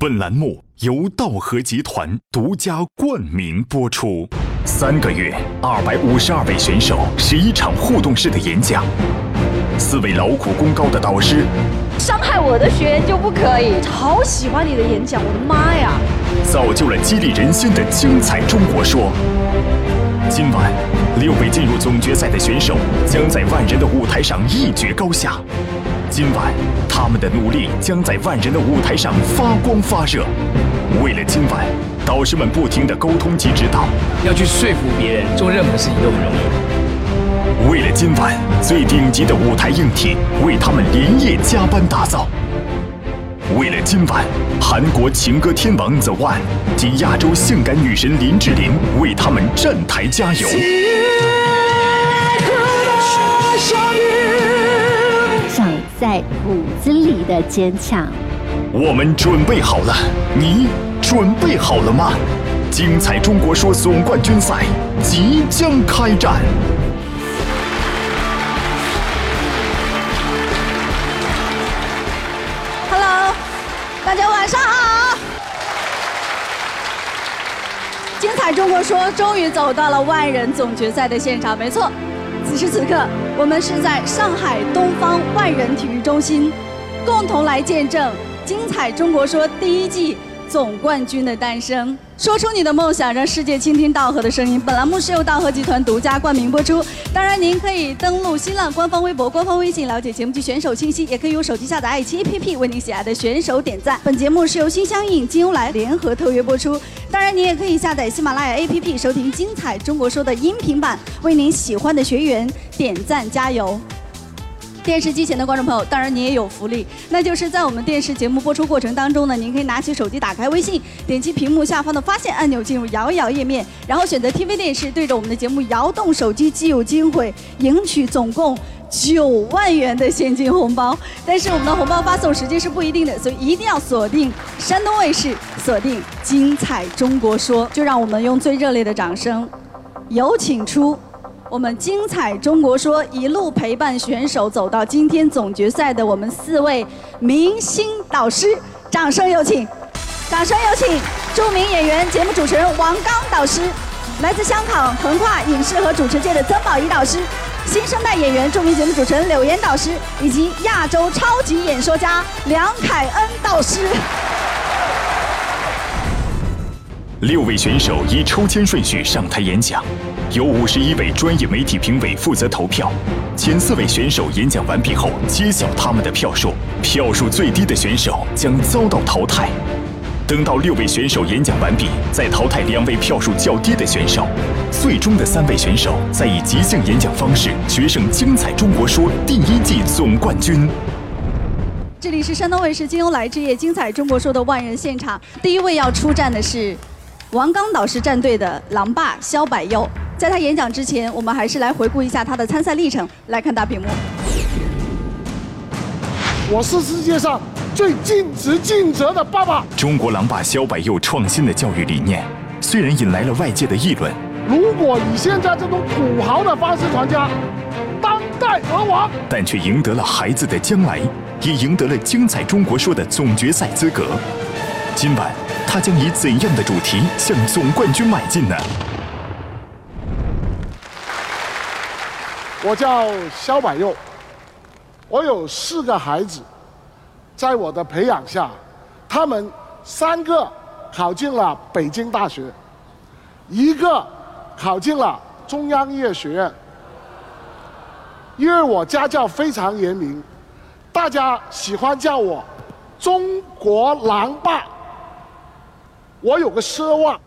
本栏目由道和集团独家冠名播出。三个月，二百五十二位选手，十一场互动式的演讲，四位劳苦功高的导师，伤害我的学员就不可以。好喜欢你的演讲，我的妈呀！造就了激励人心的精彩中国说。今晚，六位进入总决赛的选手将在万人的舞台上一决高下。今晚，他们的努力将在万人的舞台上发光发热。为了今晚，导师们不停的沟通及指导，要去说服别人做任何事情都不容易。为了今晚，最顶级的舞台硬体为他们连夜加班打造。为了今晚，韩国情歌天王 The One 及亚洲性感女神林志玲为他们站台加油。在骨子里的坚强。我们准备好了，你准备好了吗？精彩中国说总冠军赛即将开战。Hello，大家晚上好。精彩中国说终于走到了万人总决赛的现场，没错。此时此刻，我们是在上海东方万人体育中心，共同来见证精彩中国说第一季总冠军的诞生。说出你的梦想，让世界倾听道和的声音。本栏目是由道和集团独家冠名播出。当然，您可以登录新浪官方微博、官方微信了解节目及选手信息，也可以用手机下载爱奇艺 APP 为您喜爱的选手点赞。本节目是由新相印、金欧来联合特约播出。当然，您也可以下载喜马拉雅 APP 收听精彩中国说的音频版，为您喜欢的学员点赞加油。电视机前的观众朋友，当然你也有福利，那就是在我们电视节目播出过程当中呢，您可以拿起手机，打开微信，点击屏幕下方的发现按钮，进入摇一摇页面，然后选择 TV 电视，对着我们的节目摇动手机，即有机会赢取总共九万元的现金红包。但是我们的红包发送时间是不一定的，所以一定要锁定山东卫视，锁定精彩中国说。就让我们用最热烈的掌声，有请出。我们精彩中国说一路陪伴选手走到今天总决赛的我们四位明星导师，掌声有请！掌声有请著名演员、节目主持人王刚导师，来自香港横跨影视和主持界的曾宝仪导师，新生代演员、著名节目主持人柳岩导师，以及亚洲超级演说家梁凯恩导师。六位选手以抽签顺序上台演讲，由五十一位专业媒体评委负责投票。前四位选手演讲完毕后，揭晓他们的票数，票数最低的选手将遭到淘汰。等到六位选手演讲完毕，再淘汰两位票数较低的选手。最终的三位选手再以即兴演讲方式决胜《精彩中国说》第一季总冠军。这里是山东卫视金欧来之夜《精彩中国说》的万人现场，第一位要出战的是。王刚导师战队的狼爸肖柏佑，在他演讲之前，我们还是来回顾一下他的参赛历程。来看大屏幕。我是世界上最尽职尽责的爸爸。中国狼爸肖百佑创新的教育理念，虽然引来了外界的议论。如果以现在这种土豪的方式传家，当代而亡，但却赢得了孩子的将来，也赢得了精彩中国说的总决赛资格。今晚。他将以怎样的主题向总冠军迈进呢？我叫肖柏佑，我有四个孩子，在我的培养下，他们三个考进了北京大学，一个考进了中央音乐学院。因为我家教非常严明，大家喜欢叫我“中国狼爸”。我有个奢望，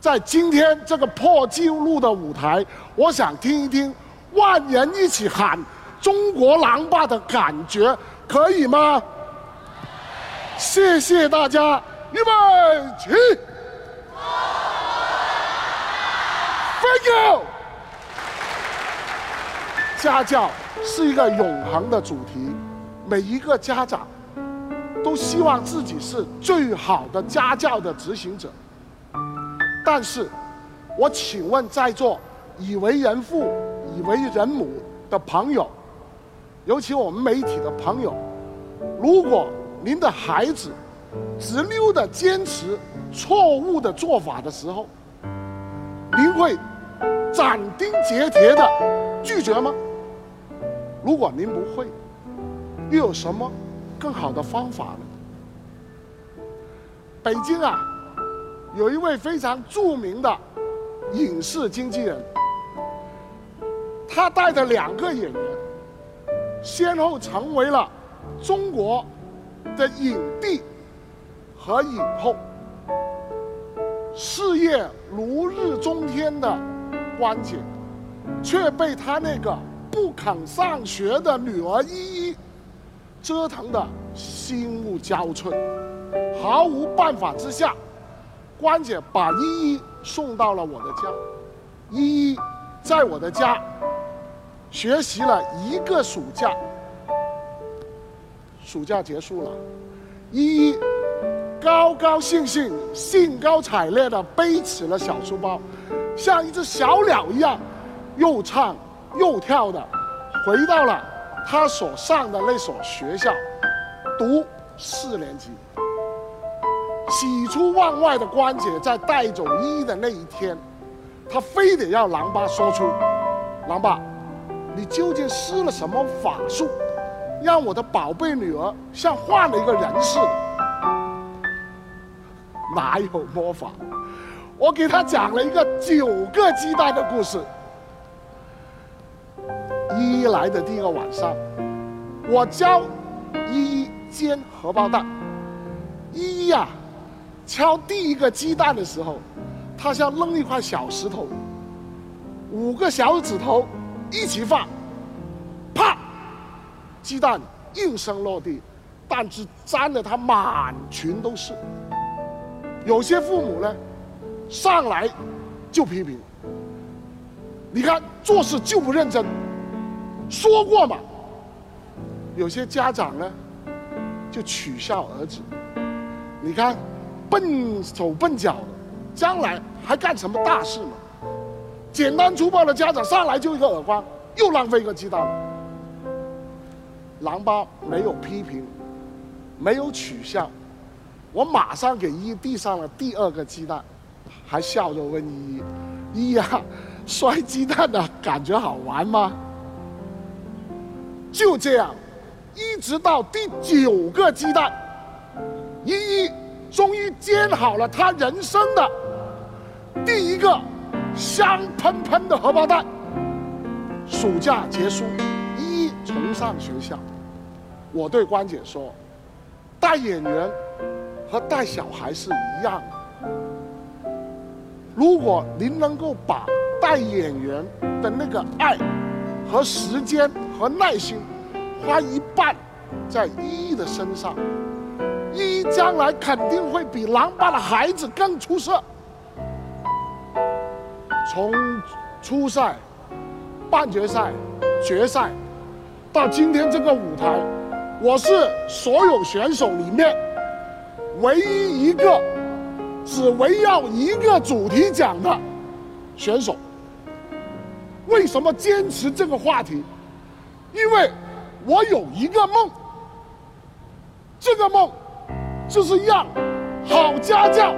在今天这个破纪录的舞台，我想听一听万人一起喊“中国狼爸”的感觉，可以吗？谢谢大家，预备起！Thank you。家教是一个永恒的主题，每一个家长。都希望自己是最好的家教的执行者，但是，我请问在座已为人父、为人母的朋友，尤其我们媒体的朋友，如果您的孩子执拗的坚持错误的做法的时候，您会斩钉截铁的拒绝吗？如果您不会，又有什么更好的方法呢？北京啊，有一位非常著名的影视经纪人，他带着两个演员，先后成为了中国的影帝和影后。事业如日中天的关姐，却被他那个不肯上学的女儿依依折腾的心力交瘁。毫无办法之下，关姐把依依送到了我的家。依依在我的家学习了一个暑假，暑假结束了，依依。高高兴兴、兴高采烈地背起了小书包，像一只小鸟一样，又唱又跳的，回到了他所上的那所学校，读四年级。喜出望外的关姐在带走依依的那一天，她非得要狼爸说出：“狼爸，你究竟施了什么法术，让我的宝贝女儿像换了一个人似的？”哪有魔法？我给她讲了一个九个鸡蛋的故事。依依来的第一个晚上，我教依依煎荷包蛋。依依呀，敲第一个鸡蛋的时候，他像扔一块小石头，五个小指头一起放，啪，鸡蛋应声落地，蛋汁沾得他满裙都是。有些父母呢，上来就批评，你看做事就不认真，说过嘛。有些家长呢，就取笑儿子，你看笨手笨脚的，将来还干什么大事嘛？简单粗暴的家长上来就一个耳光，又浪费一个鸡蛋。狼爸没有批评，没有取笑。我马上给依依递上了第二个鸡蛋，还笑着问依依：“依依啊，摔鸡蛋的感觉好玩吗？”就这样，一直到第九个鸡蛋，依依终于煎好了她人生的第一个香喷喷的荷包蛋。暑假结束，依依重上学校，我对关姐说：“带演员。”和带小孩是一样的。如果您能够把带演员的那个爱、和时间和耐心，花一半在依依的身上，依依将来肯定会比狼爸的孩子更出色。从初赛、半决赛、决赛，到今天这个舞台，我是所有选手里面。唯一一个只围绕一个主题讲的选手，为什么坚持这个话题？因为我有一个梦，这个梦就是让好家教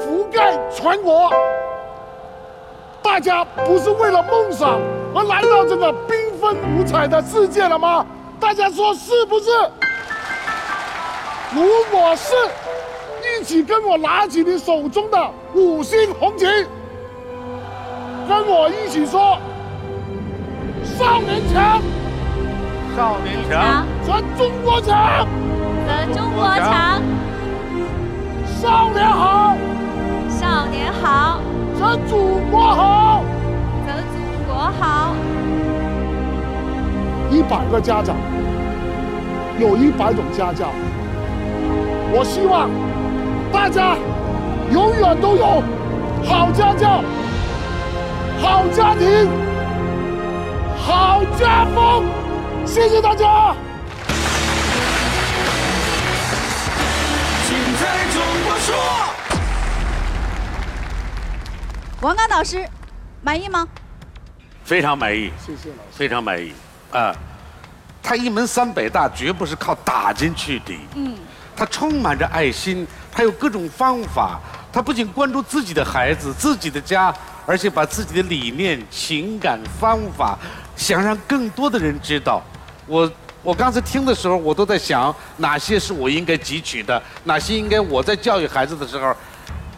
覆盖全国。大家不是为了梦想而来到这个缤纷五彩的世界了吗？大家说是不是？如果是，一起跟我拿起你手中的五星红旗，跟我一起说：少年强，少年强，则中国强，则中国强；少年好，少年好，则祖国好，则祖国好。一百个家长，有一百种家教。我希望大家永远都有好家教、好家庭、好家风。谢谢大家。请在中国说。王刚导师，满意吗？非常满意，谢谢老师。非常满意啊！他一门三北大绝不是靠打进去的。嗯。他充满着爱心，他有各种方法。他不仅关注自己的孩子、自己的家，而且把自己的理念、情感、方法，想让更多的人知道。我我刚才听的时候，我都在想哪些是我应该汲取的，哪些应该我在教育孩子的时候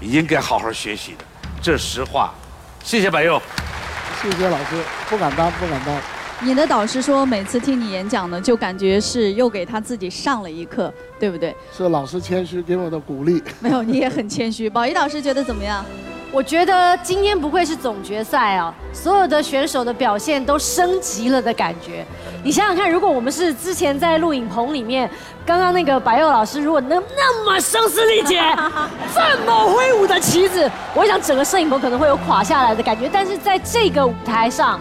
应该好好学习的。这实话，谢谢白佑，谢谢老师，不敢当，不敢当。你的导师说，每次听你演讲呢，就感觉是又给他自己上了一课，对不对？是老师谦虚给我的鼓励。没有，你也很谦虚。宝仪导师觉得怎么样？我觉得今天不愧是总决赛啊，所有的选手的表现都升级了的感觉。你想想看，如果我们是之前在录影棚里面，刚刚那个白佑老师如果能那么声嘶力竭，这么挥舞的旗子，我想整个摄影棚可能会有垮下来的感觉。但是在这个舞台上。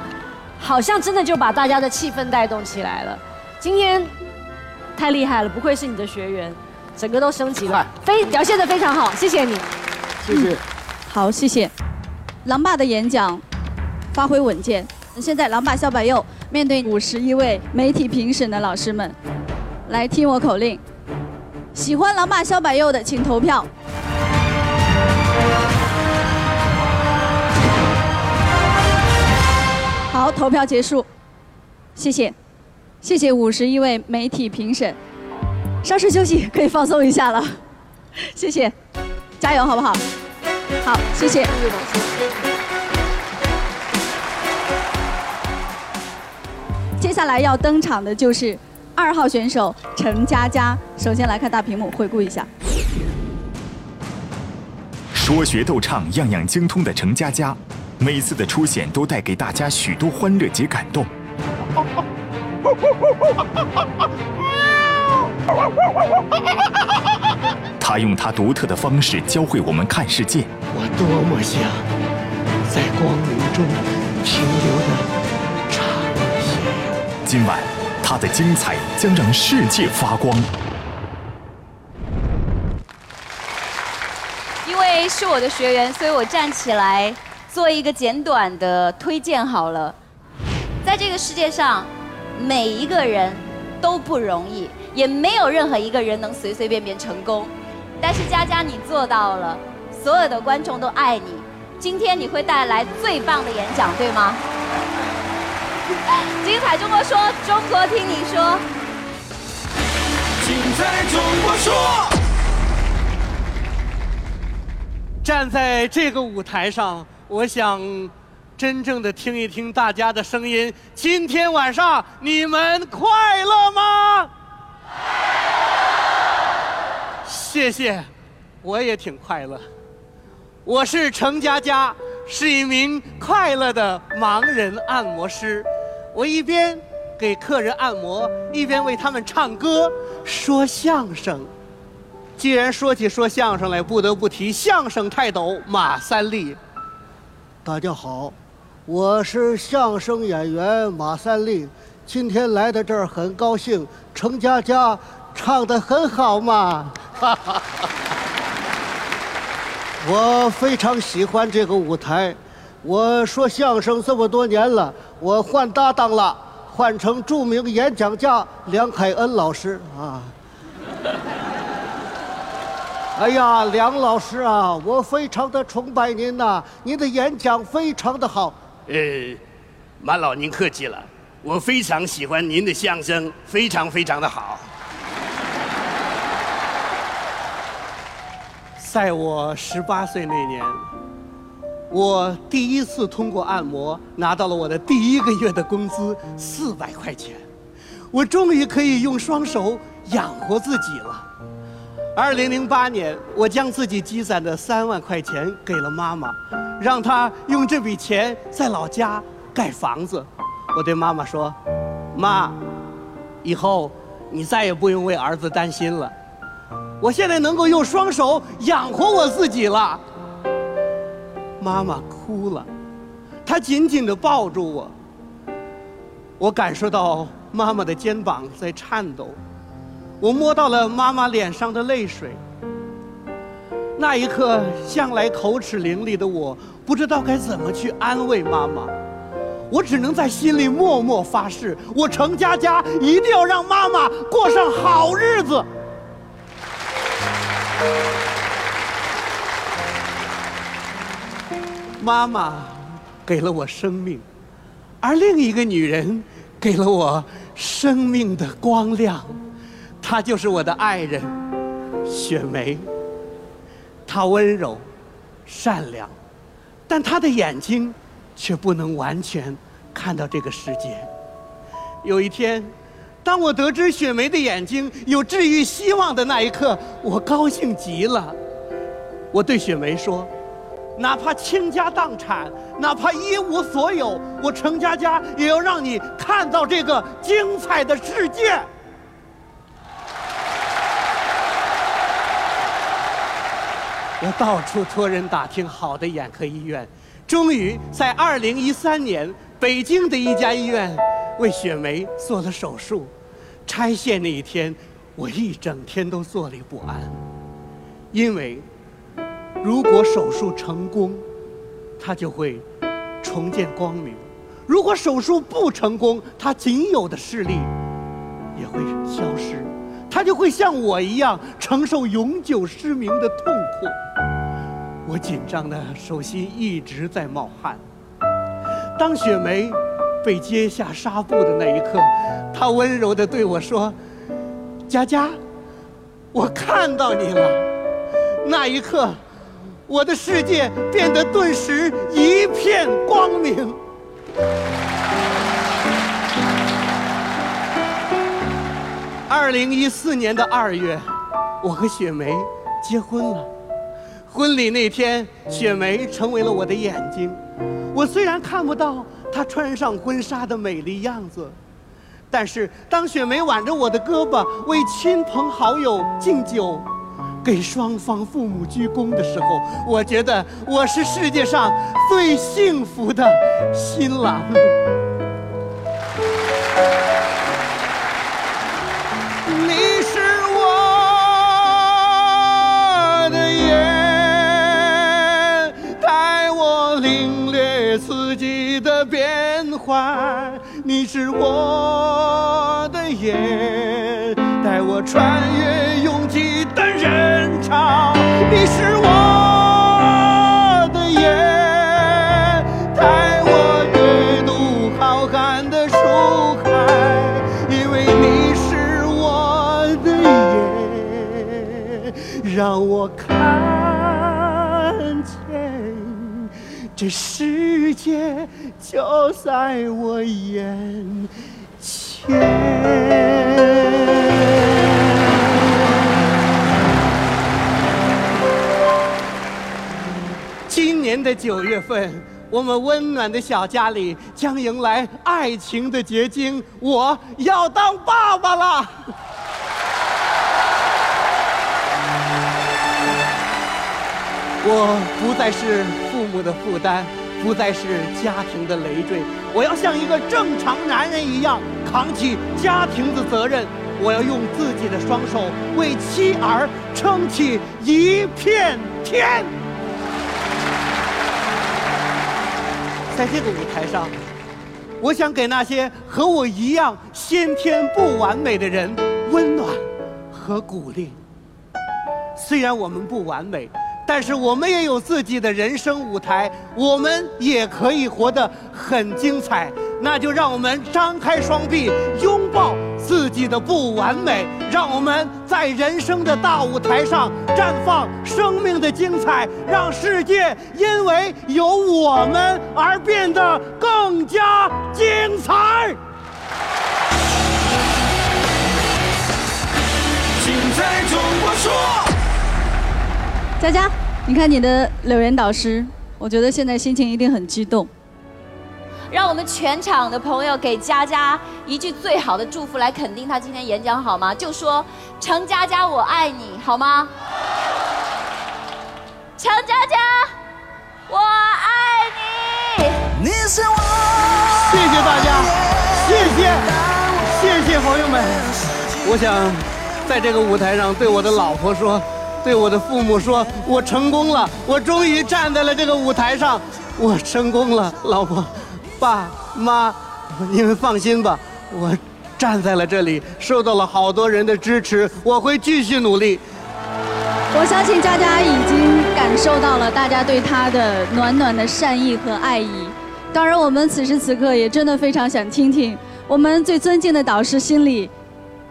好像真的就把大家的气氛带动起来了。今天太厉害了，不愧是你的学员，整个都升级了，非表现的非常好，谢谢你。谢谢。好，谢谢。狼爸的演讲发挥稳健。现在狼爸肖白佑面对五十一位媒体评审的老师们，来听我口令。喜欢狼爸小柏佑的，请投票。好，投票结束，谢谢，谢谢五十一位媒体评审，稍事休息，可以放松一下了，谢谢，加油，好不好？好，谢谢。接下来要登场的就是二号选手陈佳佳，首先来看大屏幕，回顾一下。说学逗唱样样精通的程佳佳。每次的出现都带给大家许多欢乐及感动。他用他独特的方式教会我们看世界。我多么想在光明中停留的。今晚，他的精彩将让世界发光。因为是我的学员，所以我站起来。做一个简短的推荐好了，在这个世界上，每一个人都不容易，也没有任何一个人能随随便便成功。但是佳佳你做到了，所有的观众都爱你。今天你会带来最棒的演讲，对吗？精彩中国说，中国听你说。精彩中国说。站在这个舞台上。我想真正的听一听大家的声音。今天晚上你们快乐吗？谢谢，我也挺快乐。我是程佳佳，是一名快乐的盲人按摩师。我一边给客人按摩，一边为他们唱歌、说相声。既然说起说相声来，不得不提相声泰斗马三立。大家好，我是相声演员马三立，今天来到这儿很高兴。程佳佳唱得很好嘛，我非常喜欢这个舞台。我说相声这么多年了，我换搭档了，换成著名演讲家梁海恩老师啊。哎呀，梁老师啊，我非常的崇拜您呐，您的演讲非常的好。呃，马老您客气了，我非常喜欢您的相声，非常非常的好。在我十八岁那年，我第一次通过按摩拿到了我的第一个月的工资四百块钱，我终于可以用双手养活自己了。二零零八年，我将自己积攒的三万块钱给了妈妈，让她用这笔钱在老家盖房子。我对妈妈说：“妈，以后你再也不用为儿子担心了。我现在能够用双手养活我自己了。”妈妈哭了，她紧紧地抱住我。我感受到妈妈的肩膀在颤抖。我摸到了妈妈脸上的泪水，那一刻，向来口齿伶俐的我，不知道该怎么去安慰妈妈，我只能在心里默默发誓：我程佳佳一定要让妈妈过上好日子。妈妈给了我生命，而另一个女人给了我生命的光亮，她就是我的爱人雪梅。她温柔、善良，但她的眼睛却不能完全看到这个世界。有一天，当我得知雪梅的眼睛有治愈希望的那一刻，我高兴极了。我对雪梅说。哪怕倾家荡产，哪怕一无所有，我程佳佳也要让你看到这个精彩的世界。我到处托人打听好的眼科医院，终于在二零一三年，北京的一家医院为雪梅做了手术。拆线那一天，我一整天都坐立不安，因为。如果手术成功，他就会重见光明；如果手术不成功，他仅有的视力也会消失，他就会像我一样承受永久失明的痛苦。我紧张的手心一直在冒汗。当雪梅被揭下纱布的那一刻，她温柔地对我说：“佳佳，我看到你了。”那一刻。我的世界变得顿时一片光明。二零一四年的二月，我和雪梅结婚了。婚礼那天，雪梅成为了我的眼睛。我虽然看不到她穿上婚纱的美丽样子，但是当雪梅挽着我的胳膊为亲朋好友敬酒。给双方父母鞠躬的时候，我觉得我是世界上最幸福的新郎。你是我的眼，带我领略四季的变换；你是我的眼，带我穿越人。你是我的眼，带我阅读浩瀚的书海，因为你是我的眼，让我看见这世界就在我眼前。年的九月份，我们温暖的小家里将迎来爱情的结晶。我要当爸爸了。我不再是父母的负担，不再是家庭的累赘。我要像一个正常男人一样扛起家庭的责任。我要用自己的双手为妻儿撑起一片天。在这个舞台上，我想给那些和我一样先天不完美的人温暖和鼓励。虽然我们不完美，但是我们也有自己的人生舞台，我们也可以活得很精彩。那就让我们张开双臂，拥抱自己的不完美，让我们在人生的大舞台上绽放生命的精彩，让世界因为有我们而变得更加精彩。精彩中国说，佳佳，你看你的柳岩导师，我觉得现在心情一定很激动。让我们全场的朋友给佳佳一句最好的祝福，来肯定她今天演讲好吗？就说“程佳佳，我爱你”，好吗？程佳佳，我爱你。你是我。谢谢大家，谢谢，谢谢朋友们。我想在这个舞台上对我的老婆说，对我的父母说，我成功了，我终于站在了这个舞台上，我成功了，老婆。爸妈，你们放心吧，我站在了这里，受到了好多人的支持，我会继续努力。我相信佳佳已经感受到了大家对她的暖暖的善意和爱意。当然，我们此时此刻也真的非常想听听我们最尊敬的导师心里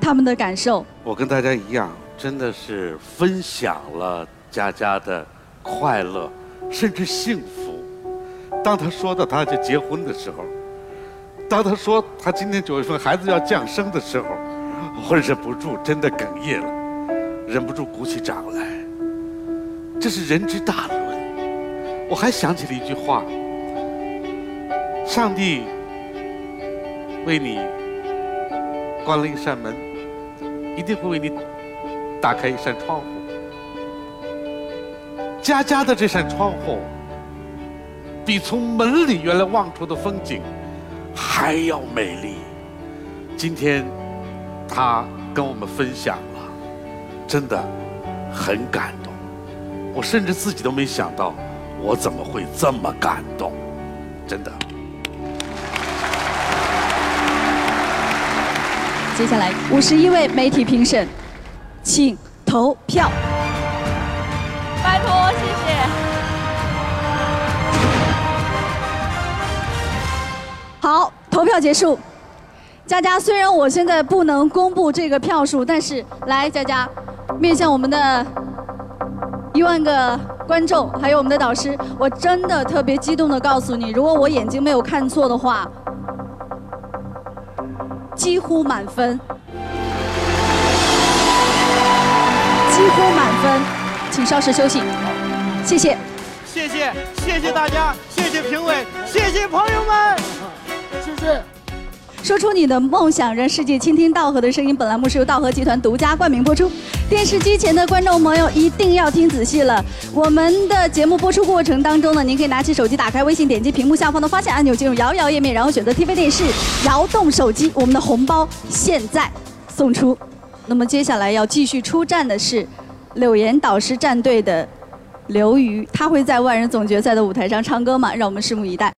他们的感受。我跟大家一样，真的是分享了佳佳的快乐，甚至幸福。当他说到他就结婚的时候，当他说他今年九月份孩子要降生的时候，我忍不住真的哽咽了，忍不住鼓起掌来。这是人之大伦。我还想起了一句话：上帝为你关了一扇门，一定会为你打开一扇窗户。佳佳的这扇窗户，比从门里原来望出的风景还要美丽。今天他跟我们分享了，真的很感动。我甚至自己都没想到，我怎么会这么感动？真的。接下来五十一位媒体评审，请投票。投票结束。佳佳，虽然我现在不能公布这个票数，但是来，佳佳，面向我们的一万个观众，还有我们的导师，我真的特别激动的告诉你，如果我眼睛没有看错的话，几乎满分，几乎满分，请稍事休息，谢谢。谢谢，谢谢大家，谢谢评委，谢谢朋友们，说出你的梦想，让世界倾听道和的声音。本栏目是由道和集团独家冠名播出。电视机前的观众朋友一定要听仔细了。我们的节目播出过程当中呢，您可以拿起手机，打开微信，点击屏幕下方的发现按钮，进入摇一摇页面，然后选择 TV 电视，摇动手机，我们的红包现在送出。那么接下来要继续出战的是柳岩导师战队的刘瑜，他会在万人总决赛的舞台上唱歌吗？让我们拭目以待。